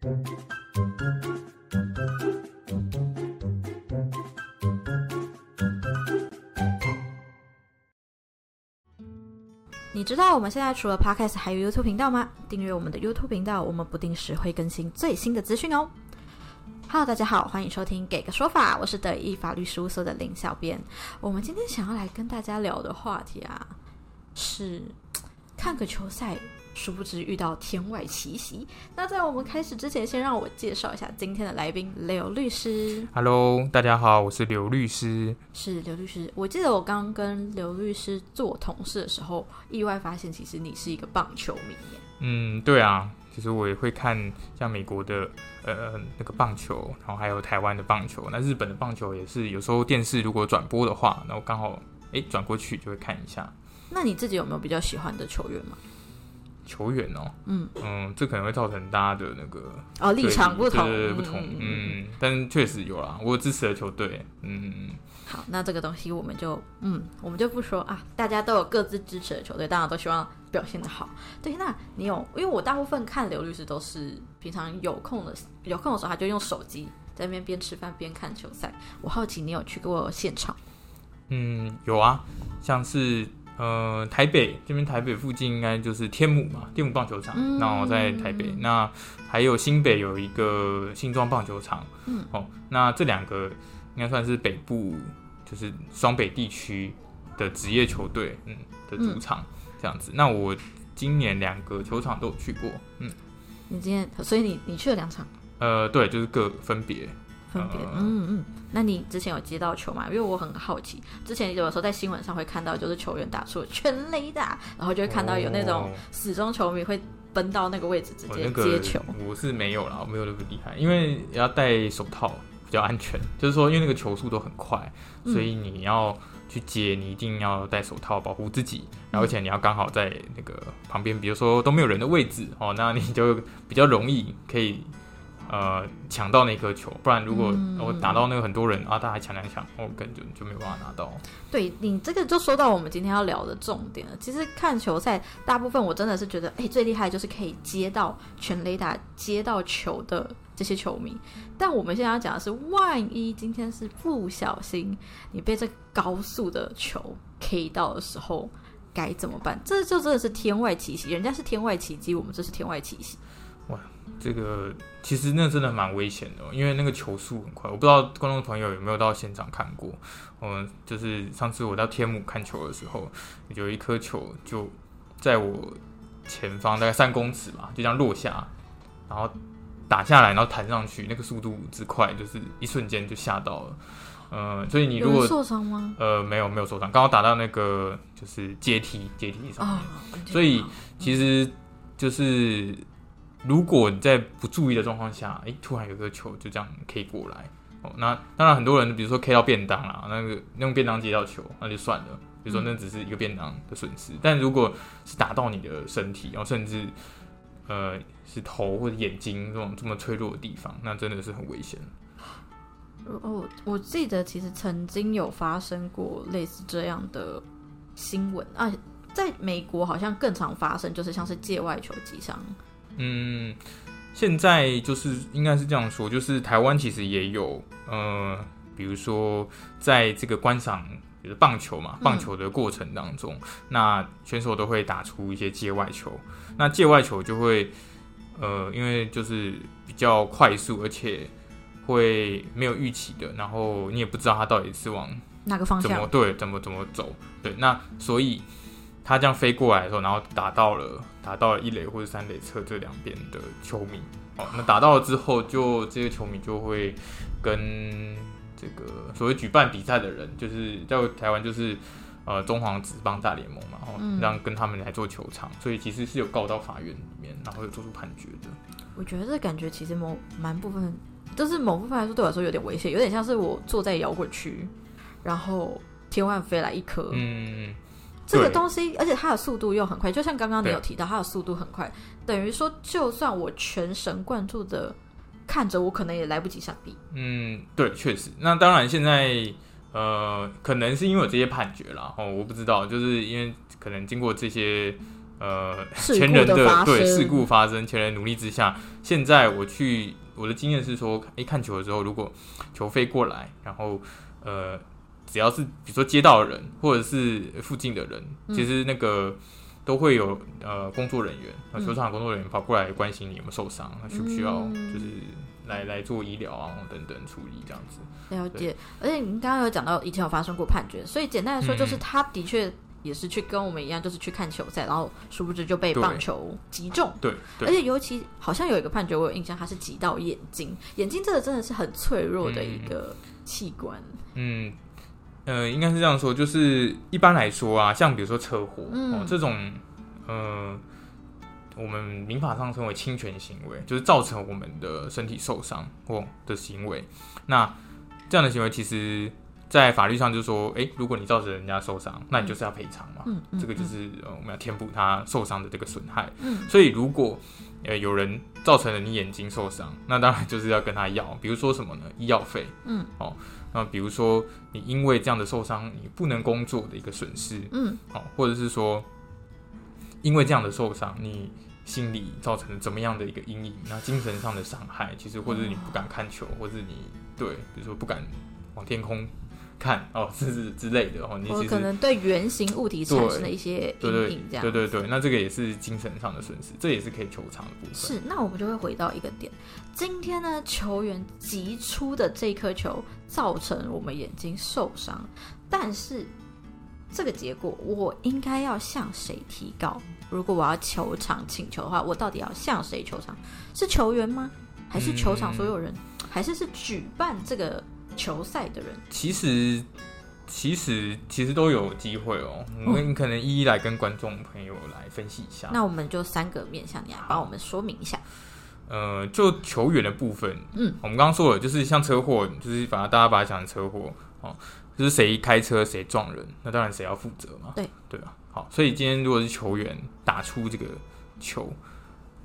你知道我们现在除了 Podcast 还有 YouTube 频道吗？订阅我们的 YouTube 频道，我们不定时会更新最新的资讯哦。Hello，大家好，欢迎收听《给个说法》，我是德意法律事务所的林小编。我们今天想要来跟大家聊的话题啊，是看个球赛，殊不知遇到天外奇袭。那在我们开始之前，先让我介绍一下今天的来宾刘律师。Hello，大家好，我是刘律师。是刘律师，我记得我刚跟刘律师做同事的时候，意外发现其实你是一个棒球迷耶。嗯，对啊，其实我也会看像美国的呃那个棒球，然后还有台湾的棒球。那日本的棒球也是，有时候电视如果转播的话，那我刚好哎转过去就会看一下那你自己有没有比较喜欢的球员吗？球员哦。嗯嗯，这可能会造成大家的那个哦，立场不同，对对对不同。嗯嗯，但确实有啦，我有支持的球队。嗯，好，那这个东西我们就嗯，我们就不说啊，大家都有各自支持的球队，当然都希望表现的好。对，那你有？因为我大部分看刘律师都是平常有空的有空的时候，他就用手机在那边边吃饭边看球赛。我好奇你有去过现场？嗯，有啊，像是呃台北这边台北附近应该就是天母嘛，天母棒球场，嗯。然后在台北，那还有新北有一个新庄棒球场，嗯，哦，那这两个应该算是北部就是双北地区的职业球队，嗯的主场、这样子。那我今年两个球场都有去过，嗯，你今天，所以你你去了两场，呃，对，就是各分别，分别，呃嗯嗯。那你之前有接到球吗？因为我很好奇，之前有的时候在新闻上会看到，就是球员打出了全雷打，然后就会看到有那种哦死忠球迷会奔到那个位置直接接球。我是没有啦，我没有那么厉害，因为要戴手套比较安全。就是说，因为那个球速都很快，嗯所以你要去接，你一定要戴手套保护自己，然后而且你要刚好在那个旁边，比如说都没有人的位置哦，那你就比较容易可以。呃，抢到那颗球，不然如果嗯我打到那个很多人啊，大家抢抢抢，我根本就就没有办法拿到。对你这个就说到我们今天要聊的重点了。其实看球赛，大部分我真的是觉得，哎，最厉害就是可以接到全雷达、接到球的这些球迷。但我们现在要讲的是，万一今天是不小心你被这高速的球 K 到的时候，该怎么办？这就真的是天外奇袭，人家是天外奇迹，我们这是天外奇袭。这个其实那真的蛮危险的哦、因为那个球速很快。我不知道观众朋友有没有到现场看过。嗯，就是上次我到天母看球的时候，有一颗球就在我前方大概三公尺吧，就这样落下，然后打下来，然后弹上去，那个速度之快，就是一瞬间就吓到了。嗯，所以你如果受伤吗？呃没有没有受伤，刚好打到那个就是阶梯阶梯上面。啊、所以其实就是，如果你在不注意的状况下，诶，突然有个球就这样 K 过来，哦，那当然很多人比如说 K 到便当啦，那个用便当接到球，那就算了，比如说那只是一个便当的损失，但如果是打到你的身体，然后甚至呃是头或者眼睛这种这么脆弱的地方，那真的是很危险。哦，我记得其实曾经有发生过类似这样的新闻啊，在美国好像更常发生，就是像是界外球击伤。嗯，现在就是应该是这样说，就是台湾其实也有呃，比如说在这个观赏。就是棒球嘛，棒球的过程当中，那选手都会打出一些界外球。那界外球就会，呃，因为就是比较快速，而且会没有预期的，然后你也不知道它到底是往哪个方向？怎么对，怎么怎么走，对，那所以他这样飞过来的时候，然后打到了打到了一垒或者三垒侧这两边的球迷，哦，那打到了之后就，这些球迷就会跟这个所谓举办比赛的人，就是在台湾就是呃中皇职棒大联盟嘛，哦，后让跟他们来做球场，所以其实是有告到法院里面，然后有做出判决的。我觉得这感觉其实某蛮部分，就是某部分来说对我来说有点危险，有点像是我坐在摇滚区，然后天外飞来一颗，嗯，这个东西，而且它的速度又很快，就像刚刚你有提到，它的速度很快，等于说就算我全神贯注的看着，我可能也来不及闪避。嗯，对，确实。那当然，现在呃，可能是因为有这些判决啦，哦，我不知道，就是因为可能经过这些呃前人的发对事故发生，前人努力之下，现在我去我的经验是说，诶，看球的时候，如果球飞过来，然后呃，只要是比如说街道的人或者是附近的人，嗯其实那个都会有呃工作人员，球场的工作人员跑过来关心你有没有受伤，需不需要嗯就是来来做医疗啊等等处理这样子。了解。而且您刚刚有讲到以前有发生过判决，所以简单来说，嗯就是他的确也是去跟我们一样，就是去看球赛，然后殊不知就被棒球击中。对而对，且尤其好像有一个判决，我有印象，他是击到眼睛，眼睛这个真的是很脆弱的一个器官。嗯。呃，应该是这样说，就是一般来说啊，像比如说车祸、嗯哦这种，呃，我们民法上称为侵权行为，就是造成我们的身体受伤或的行为。那这样的行为，其实在法律上就说，诶，如果你造成人家受伤，那你就是要赔偿嘛。嗯嗯，这个就是呃，我们要填补他受伤的这个损害。嗯所以如果呃有人造成了你眼睛受伤，那当然就是要跟他要，比如说什么呢？医药费。嗯，哦，那比如说你因为这样的受伤，你不能工作的一个损失，嗯哦，或者是说因为这样的受伤，你心理造成了怎么样的一个阴影？那精神上的伤害，其实或者是你不敢看球，或者你对，比如说不敢往天空看哦，是是之类的哦，你其实可能对圆形物体产生了一些阴影，这样对对对，那这个也是精神上的损失，这也是可以求偿的部分。是，那我们就会回到一个点，今天呢，球员击出的这颗球造成我们眼睛受伤，但是这个结果我应该要向谁提告？如果我要球场请求的话，我到底要向谁求偿？是球员吗？还是球场所有人？还是是举办这个球赛的人？其实，其实，其实都有机会哦。我们可能一一来跟观众朋友来分析一下。那我们就三个面向，你来帮我们说明一下。呃，就球员的部分，嗯，我们刚刚说了，就是像车祸，就是把它大家把它讲成车祸哦，就是谁开车谁撞人，那当然谁要负责嘛。对对啊。好，所以今天如果是球员打出这个球，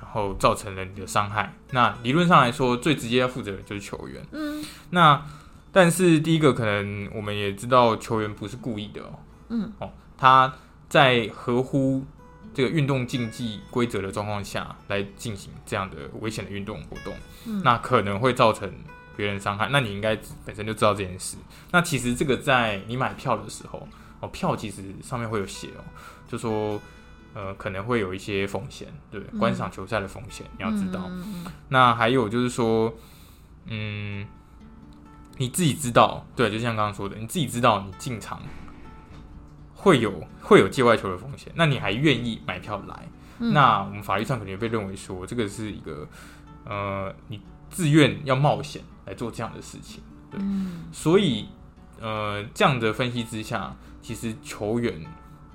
然后造成了你的伤害，那理论上来说，最直接要负责的就是球员。嗯那但是第一个可能我们也知道球员不是故意的哦，嗯哦，他在合乎这个运动竞技规则的状况下来进行这样的危险的运动活动，嗯，那可能会造成别人伤害。那你应该本身就知道这件事。那其实这个在你买票的时候，哦，票其实上面会有写哦，就说呃可能会有一些风险，对不对，嗯观赏球赛的风险你要知道。那还有就是说，嗯，你自己知道，对，就像刚刚说的，你自己知道你进场会有会有界外球的风险，那你还愿意买票来？嗯那我们法律上肯定被认为说，这个是一个呃，你自愿要冒险来做这样的事情，对，嗯所以呃，这样的分析之下，其实球员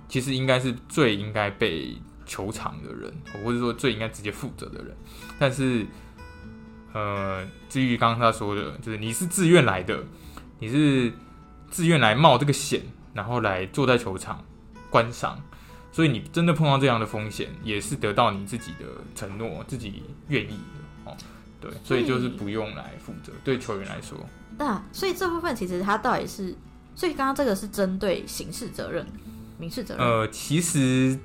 其实应该是最应该被球场的人，或者说最应该直接负责的人。但是，呃，至于刚刚他说的，就是你是自愿来的，你是自愿来冒这个险，然后来坐在球场观赏，所以你真的碰到这样的风险，也是得到你自己的承诺，自己愿意的哦。对，所以就是不用来负责。对球员来说，那所以这部分其实他到底是，所以刚刚这个是针对刑事责任、民事责任。呃，其实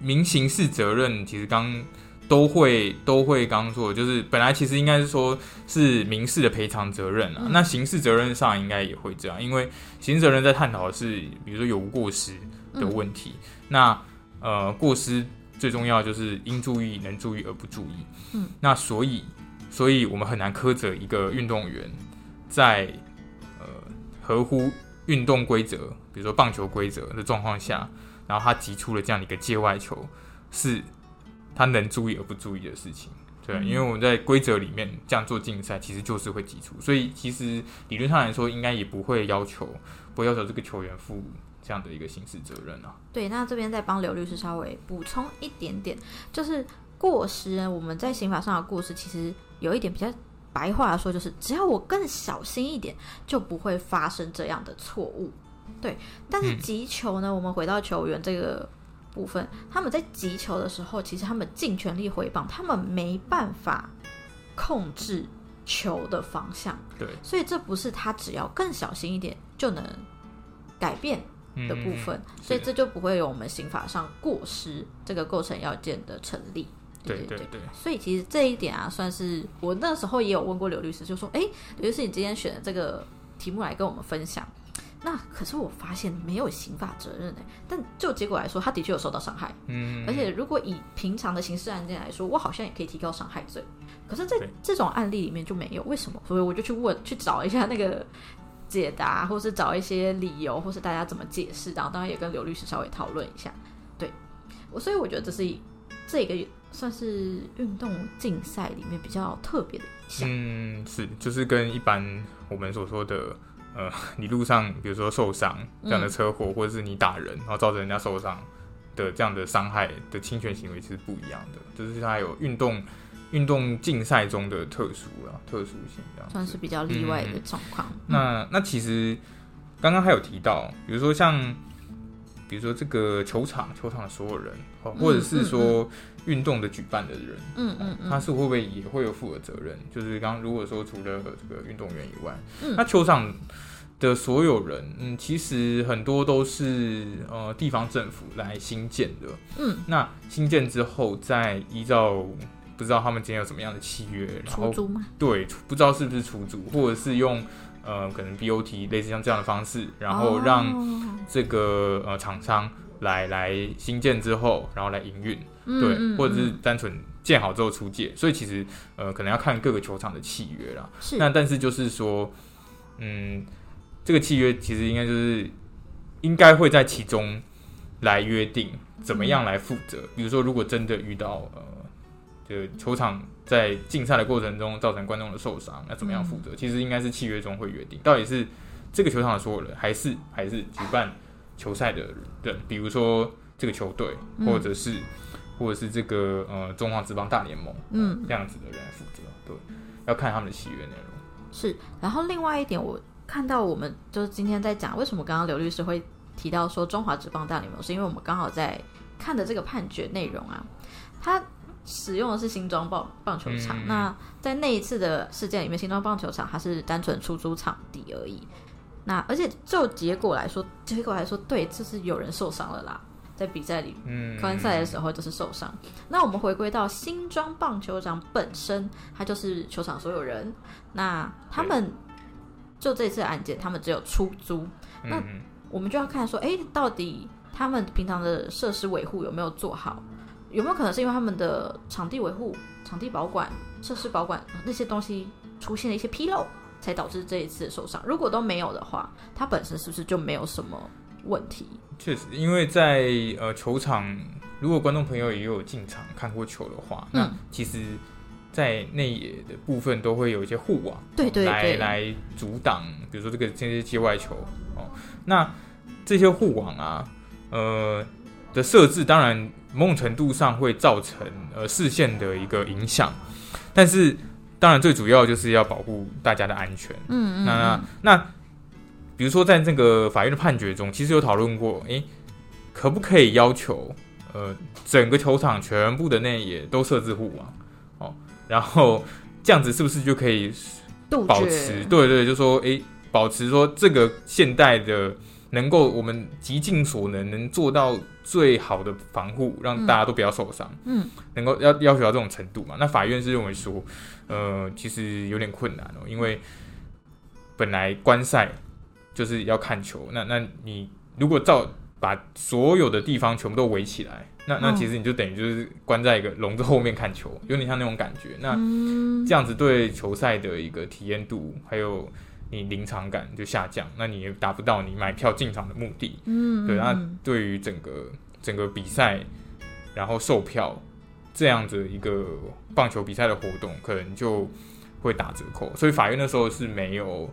民刑事责任其实刚都会都会刚刚说的，就是本来其实应该是说是民事的赔偿责任啊，嗯。那刑事责任上应该也会这样，因为刑事责任在探讨的是比如说有无过失的问题，那呃过失最重要就是应注意能注意而不注意，嗯，那所以所以我们很难苛责一个运动员在呃合乎运动规则，比如说棒球规则的状况下，然后他击出了这样的一个界外球，是他能注意而不注意的事情。对，嗯因为我们在规则里面这样做竞赛，其实就是会挤出，所以其实理论上来说，应该也不会要求，不会要求这个球员负这样的一个刑事责任啊。对，那这边再帮刘律师稍微补充一点点，就是过失呢，我们在刑法上的过失，其实有一点比较白话来说，就是只要我更小心一点，就不会发生这样的错误。对，但是嗯击球呢，我们回到球员这个部分，他们在击球的时候，其实他们尽全力回棒，他们没办法控制球的方向。对，所以这不是他只要更小心一点就能改变的部分，所以这就不会有我们刑法上过失这个构成要件的成立。对对对，所以其实这一点啊，算是我那时候也有问过刘律师，就说：“哎，刘律师，你今天选的这个题目来跟我们分享。”那可是我发现没有刑法责任哎，但就结果来说，他的确有受到伤害。嗯，而且如果以平常的刑事案件来说，我好像也可以提高伤害罪。可是，在这种案例里面就没有，为什么？所以我就去问，去找一下那个解答，或是找一些理由，或是大家怎么解释。然后当然也跟刘律师稍微讨论一下。对，我所以我觉得这是这个算是运动竞赛里面比较特别的一项。嗯，是，就是跟一般我们所说的。呃，你路上比如说受伤这样的车祸，或者是你打人，然后造成人家受伤的这样的伤害的侵权行为是不一样的，就是它有运动运动竞赛中的特殊啊特殊性这样，算是比较例外的状况。那那其实刚刚还有提到，比如说像比如说这个球场球场的所有人，或者是说。运动的举办的人，嗯嗯他是会不会也会有负的责任？就是刚如果说除了这个运动员以外，那球场的所有人，嗯，其实很多都是呃地方政府来新建的，嗯，那新建之后再依照不知道他们今天有什么样的契约，然后出租吗？对，不知道是不是出租，或者是用呃可能 BOT 类似像这样的方式，然后让这个呃厂商来来新建之后，然后来营运。对，或者是单纯建好之后出借，所以其实呃，可能要看各个球场的契约啦。是，那但是就是说，嗯，这个契约其实应该就是应该会在其中来约定怎么样来负责。比如说，如果真的遇到呃，就球场在竞赛的过程中造成观众的受伤，那怎么样负责？其实应该是契约中会约定，到底是这个球场的所有人，还是还是举办球赛的人，比如说这个球队，或者是。或者是这个呃中华职棒大联盟，嗯，这样子的人来负责，对，要看他们的契约内容。是，然后另外一点，我看到我们就是今天在讲，为什么刚刚刘律师会提到说中华职棒大联盟，是因为我们刚好在看的这个判决内容啊，他使用的是新庄棒棒球场。那在那一次的事件里面，新庄棒球场它是单纯出租场地而已。那而且就结果来说，结果来说，对，就是有人受伤了啦。在比赛里，嗯观赛的时候就是受伤。那我们回归到新庄棒球场本身，它就是球场所有人。那他们就这次案件，他们只有出租。那我们就要看说，哎，到底他们平常的设施维护有没有做好？有没有可能是因为他们的场地维护、场地保管、设施保管那些东西出现了一些纰漏，才导致这一次受伤？如果都没有的话，它本身是不是就没有什么问题？确实，因为在呃球场，如果观众朋友也有进场看过球的话，那其实，在内野的部分都会有一些护网，对对来来阻挡，比如说这个这些界外球哦。那这些护网啊，呃的设置，当然某种程度上会造成呃视线的一个影响，但是当然最主要就是要保护大家的安全。嗯嗯，那那。比如说，在这个法院的判决中，其实有讨论过，诶，可不可以要求，呃，整个球场全部的内野都设置护网，哦，然后这样子是不是就可以保持？对对，就说，诶，保持说这个现代的能够我们极尽所能能做到最好的防护，让大家都不要受伤，嗯，能够要要求到这种程度嘛？那法院是认为说，呃，其实有点困难哦，因为本来观赛。就是要看球，那那你如果照把所有的地方全部都围起来，那那其实你就等于就是关在一个笼子后面看球，有点像那种感觉。那这样子对球赛的一个体验度，还有你临场感就下降，那你也达不到你买票进场的目的。嗯，对。那对于整个整个比赛，然后售票这样子一个棒球比赛的活动，可能就会打折扣。所以法院那时候是没有。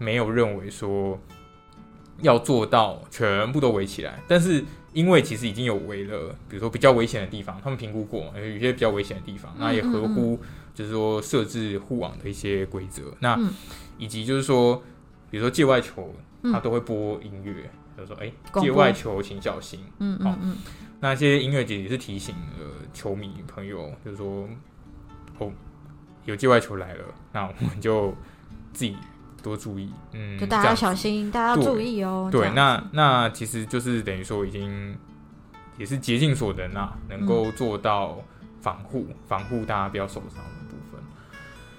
没有认为说要做到全部都围起来，但是因为其实已经有围了，比如说比较危险的地方，他们评估过，有些比较危险的地方，那也合乎就是说设置护网的一些规则。那以及就是说，比如说界外球，他都会播音乐，就说哎，界外球请小心。嗯嗯嗯，那些音乐节也是提醒了球迷朋友，就是说哦，有界外球来了，那我们就自己。多注意，嗯，就大家要小心，大家要注意哦。对，那那其实就是等于说已经也是竭尽所能啊，能够做到防护，防护大家不要受伤的部分。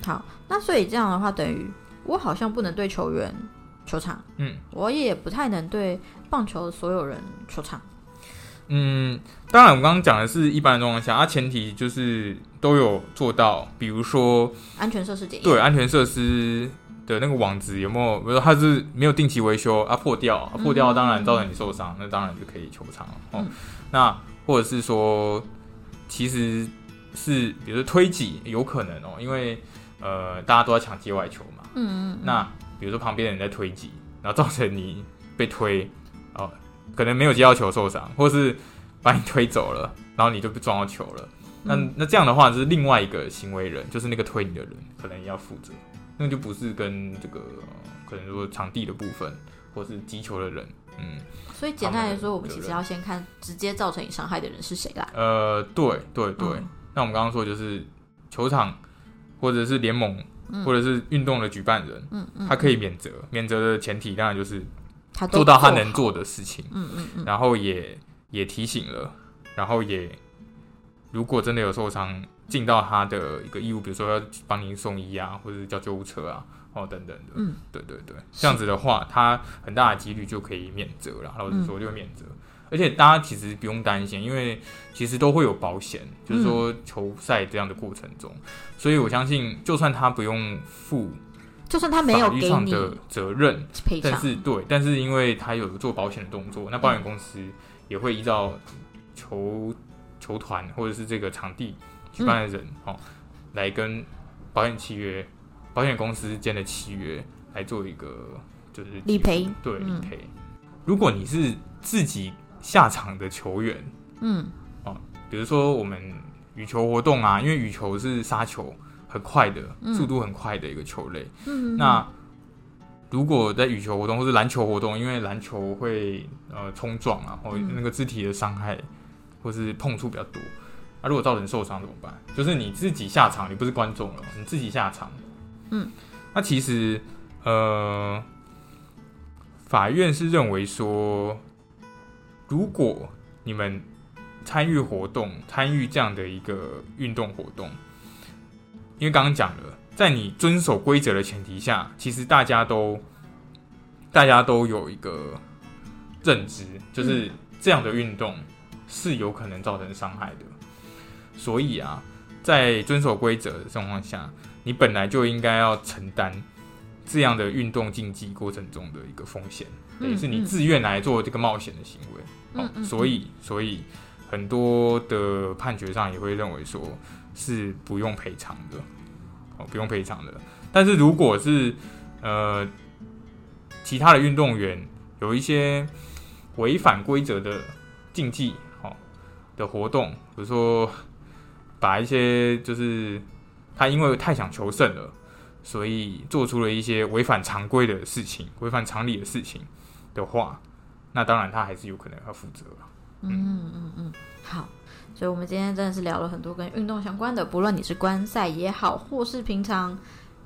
好，那所以这样的话，等于我好像不能对球员球场，嗯，我也不太能对棒球的所有人球场。嗯，当然我刚刚讲的是一般的状况下，啊，前提就是都有做到，比如说安全设施检验，对安全设施的那个网子有没有，比如说它是没有定期维修啊破掉，啊破掉当然造成你受伤，那当然就可以求偿了哦。嗯。那或者是说，其实是比如说推挤有可能哦，因为呃大家都在抢界外球嘛，嗯嗯嗯，那比如说旁边的人在推挤，然后造成你被推，哦，可能没有接到球受伤，或是把你推走了，然后你就被撞到球了。那、嗯那这样的话，就是另外一个行为人，就是那个推你的人，可能也要负责。那就不是跟这个呃可能说场地的部分，或是击球的人，嗯，所以简单来说，我们其实要先看直接造成你伤害的人是谁啦。呃，对对对。嗯那我们刚刚说就是球场或者是联盟，嗯或者是运动的举办人，嗯嗯，他可以免责。免责的前提当然就是做到他能做的事情。嗯嗯嗯，然后也也提醒了，然后也如果真的有受伤，尽到他的一个义务，比如说要帮您送医啊，或者是叫救护车啊，哦等等的，嗯，对对对，这样子的话，他很大的几率就可以免责了。老实说，就免责。而且大家其实不用担心，因为其实都会有保险，就是说球赛这样的过程中，所以我相信，就算他不用负就算他没有给你的责任，赔偿。但，是对，但是因为他有做保险的动作，那保险公司也会依照球球团或者是这个场地举办的人、哦，来跟保险契约、保险公司间的契约来做一个就是理赔。对理嗯赔。如果你是自己下场的球员，嗯。哦比如说我们羽球活动啊，因为羽球是杀球很快的，嗯速度很快的一个球类。嗯，那如果在羽球活动或是篮球活动，因为篮球会呃冲撞啊，或嗯那个肢体的伤害，或是碰触比较多，那、如果造成受伤怎么办？就是你自己下场，你不是观众了，你自己下场。嗯，那其实呃，法院是认为说，如果你们参与活动，参与这样的一个运动活动，因为刚刚讲了，在你遵守规则的前提下，其实大家都大家都有一个认知，就是这样的运动是有可能造成伤害的。所以啊，在遵守规则的状况下，你本来就应该要承担这样的运动竞技过程中的一个风险，等于是你嗯自愿来做这个冒险的行为。所以所以很多的判决上也会认为说是不用赔偿的，哦，不用赔偿的。但是如果是呃其他的运动员有一些违反规则的竞技，哦的活动，比如说把一些就是他因为太想求胜了，所以做出了一些违反常规的事情、违反常理的事情的话，那当然他还是有可能要负责。嗯嗯嗯，好。所以，我们今天真的是聊了很多跟运动相关的，不论你是观赛也好，或是平常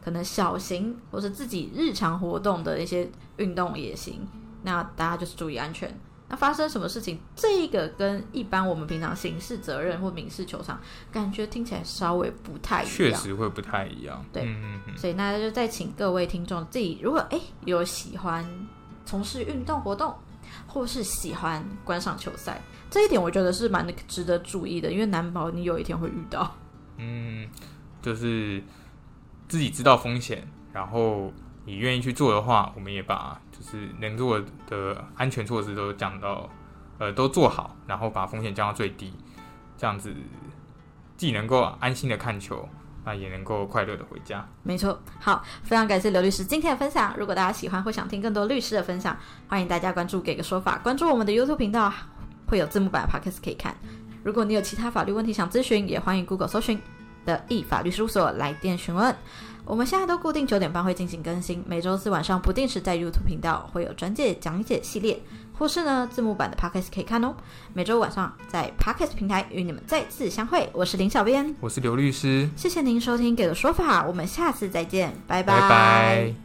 可能小型或是自己日常活动的一些运动也行。那大家就是注意安全。那发生什么事情，这个跟一般我们平常刑事责任或民事球场，感觉听起来稍微不太一样。确实会不太一样。对嗯嗯嗯，所以那就再请各位听众自己，如果哎有喜欢从事运动活动，或是喜欢观赏球赛，这一点我觉得是蛮值得注意的，因为难保你有一天会遇到。嗯，就是自己知道风险，然后你愿意去做的话，我们也把就是能做的安全措施都讲到呃都做好，然后把风险降到最低，这样子既能够安心的看球，那也能够快乐的回家。没错，好，非常感谢刘律师今天的分享。如果大家喜欢或想听更多律师的分享，欢迎大家关注“给个说法”，关注我们的 YouTube 频道，会有字幕版的 Podcast 可以看。如果你有其他法律问题想咨询，也欢迎 Google 搜寻的易法律事务所来电询问。我们现在都固定九点半会进行更新，每周四晚上不定时在 YouTube 频道会有专介讲解系列，或是呢字幕版的 Podcast 可以看哦。每周晚上在 Podcast 平台与你们再次相会，我是林小编，我是刘律师，谢谢您收听《给个说法》，我们下次再见，拜。拜拜